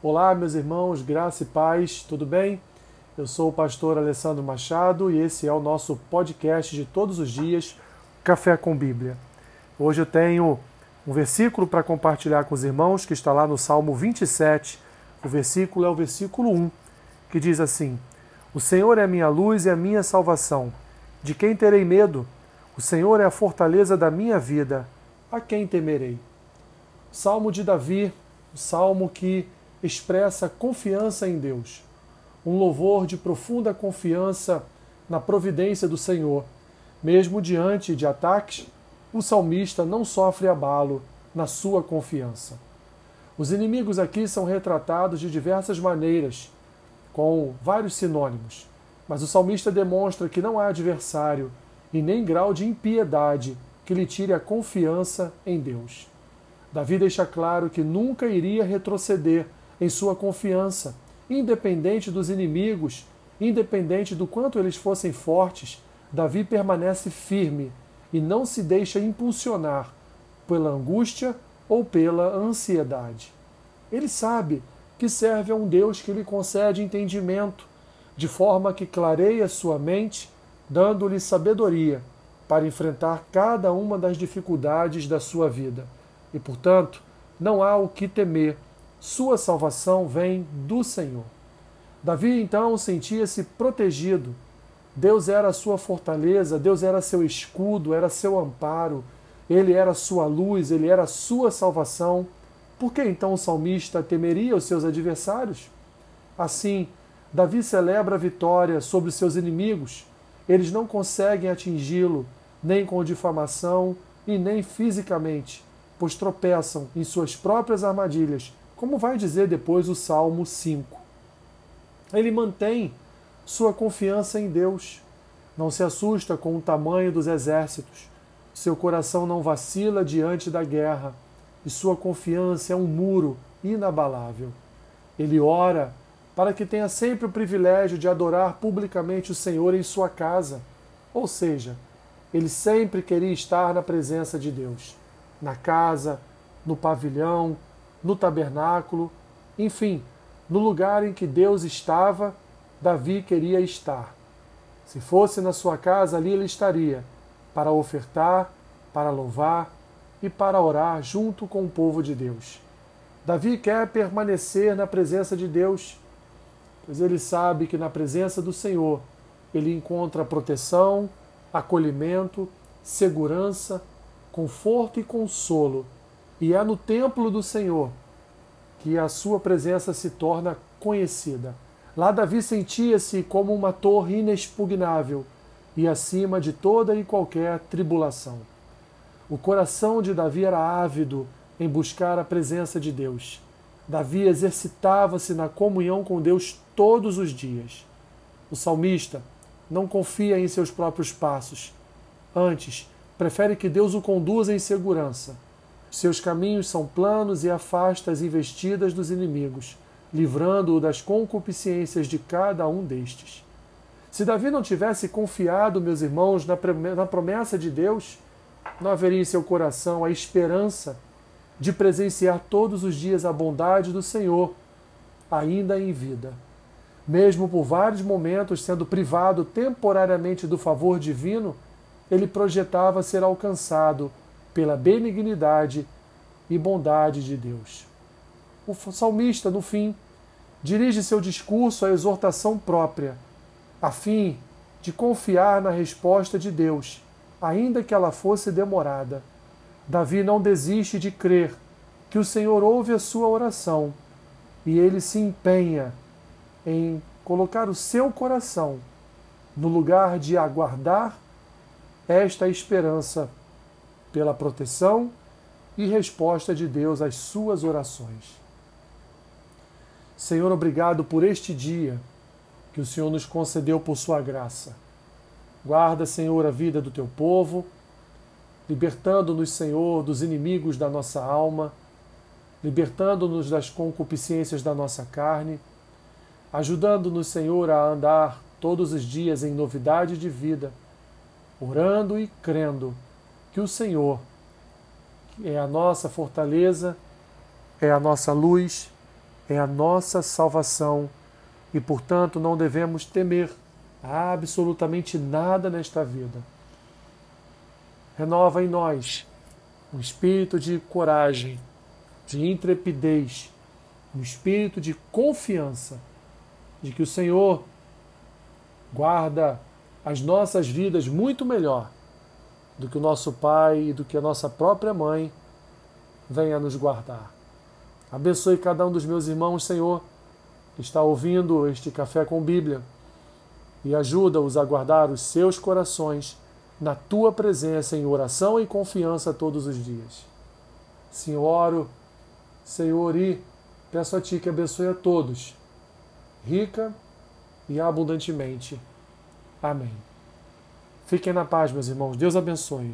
Olá, meus irmãos, graça e paz, tudo bem? Eu sou o pastor Alessandro Machado e esse é o nosso podcast de todos os dias, Café com Bíblia. Hoje eu tenho um versículo para compartilhar com os irmãos que está lá no Salmo 27. O versículo é o versículo 1, que diz assim: O Senhor é a minha luz e a minha salvação. De quem terei medo? O Senhor é a fortaleza da minha vida. A quem temerei? Salmo de Davi, o salmo que expressa confiança em Deus, um louvor de profunda confiança na providência do Senhor. Mesmo diante de ataques, o salmista não sofre abalo na sua confiança. Os inimigos aqui são retratados de diversas maneiras, com vários sinônimos, mas o salmista demonstra que não há adversário e nem grau de impiedade que lhe tire a confiança em Deus. Davi deixa claro que nunca iria retroceder em sua confiança, independente dos inimigos, independente do quanto eles fossem fortes, Davi permanece firme e não se deixa impulsionar pela angústia ou pela ansiedade. Ele sabe que serve a um Deus que lhe concede entendimento, de forma que clareia sua mente, dando-lhe sabedoria para enfrentar cada uma das dificuldades da sua vida. E, portanto, não há o que temer sua salvação vem do Senhor. Davi então sentia-se protegido. Deus era a sua fortaleza, Deus era seu escudo, era seu amparo, ele era sua luz, ele era sua salvação. Por que então o salmista temeria os seus adversários? Assim, Davi celebra a vitória sobre os seus inimigos. Eles não conseguem atingi-lo, nem com difamação e nem fisicamente, pois tropeçam em suas próprias armadilhas como vai dizer depois o Salmo 5. Ele mantém sua confiança em Deus, não se assusta com o tamanho dos exércitos, seu coração não vacila diante da guerra, e sua confiança é um muro inabalável. Ele ora para que tenha sempre o privilégio de adorar publicamente o Senhor em sua casa, ou seja, ele sempre queria estar na presença de Deus, na casa, no pavilhão, no tabernáculo, enfim, no lugar em que Deus estava, Davi queria estar. Se fosse na sua casa, ali ele estaria, para ofertar, para louvar e para orar junto com o povo de Deus. Davi quer permanecer na presença de Deus, pois ele sabe que na presença do Senhor ele encontra proteção, acolhimento, segurança, conforto e consolo e é no templo do Senhor que a sua presença se torna conhecida. Lá Davi sentia-se como uma torre inexpugnável e acima de toda e qualquer tribulação. O coração de Davi era ávido em buscar a presença de Deus. Davi exercitava-se na comunhão com Deus todos os dias. O salmista não confia em seus próprios passos. Antes, prefere que Deus o conduza em segurança seus caminhos são planos e afasta as investidas dos inimigos, livrando-o das concupiscências de cada um destes. Se Davi não tivesse confiado, meus irmãos, na promessa de Deus, não haveria em seu coração a esperança de presenciar todos os dias a bondade do Senhor, ainda em vida. Mesmo por vários momentos sendo privado temporariamente do favor divino, ele projetava ser alcançado pela benignidade e bondade de Deus. O salmista, no fim, dirige seu discurso à exortação própria, a fim de confiar na resposta de Deus, ainda que ela fosse demorada. Davi não desiste de crer que o Senhor ouve a sua oração e ele se empenha em colocar o seu coração no lugar de aguardar esta esperança pela proteção e resposta de Deus às suas orações. Senhor, obrigado por este dia que o Senhor nos concedeu por sua graça. Guarda, Senhor, a vida do teu povo, libertando-nos, Senhor, dos inimigos da nossa alma, libertando-nos das concupiscências da nossa carne, ajudando-nos, Senhor, a andar todos os dias em novidade de vida, orando e crendo que o Senhor é a nossa fortaleza, é a nossa luz, é a nossa salvação e, portanto, não devemos temer absolutamente nada nesta vida. Renova em nós um espírito de coragem, de intrepidez, um espírito de confiança de que o Senhor guarda as nossas vidas muito melhor do que o nosso pai e do que a nossa própria mãe venha nos guardar. Abençoe cada um dos meus irmãos, Senhor, que está ouvindo este café com Bíblia e ajuda-os a guardar os seus corações na tua presença em oração e confiança todos os dias. Senhor, Senhor, e peço a Ti que abençoe a todos, rica e abundantemente. Amém. Fiquem na paz, meus irmãos. Deus abençoe.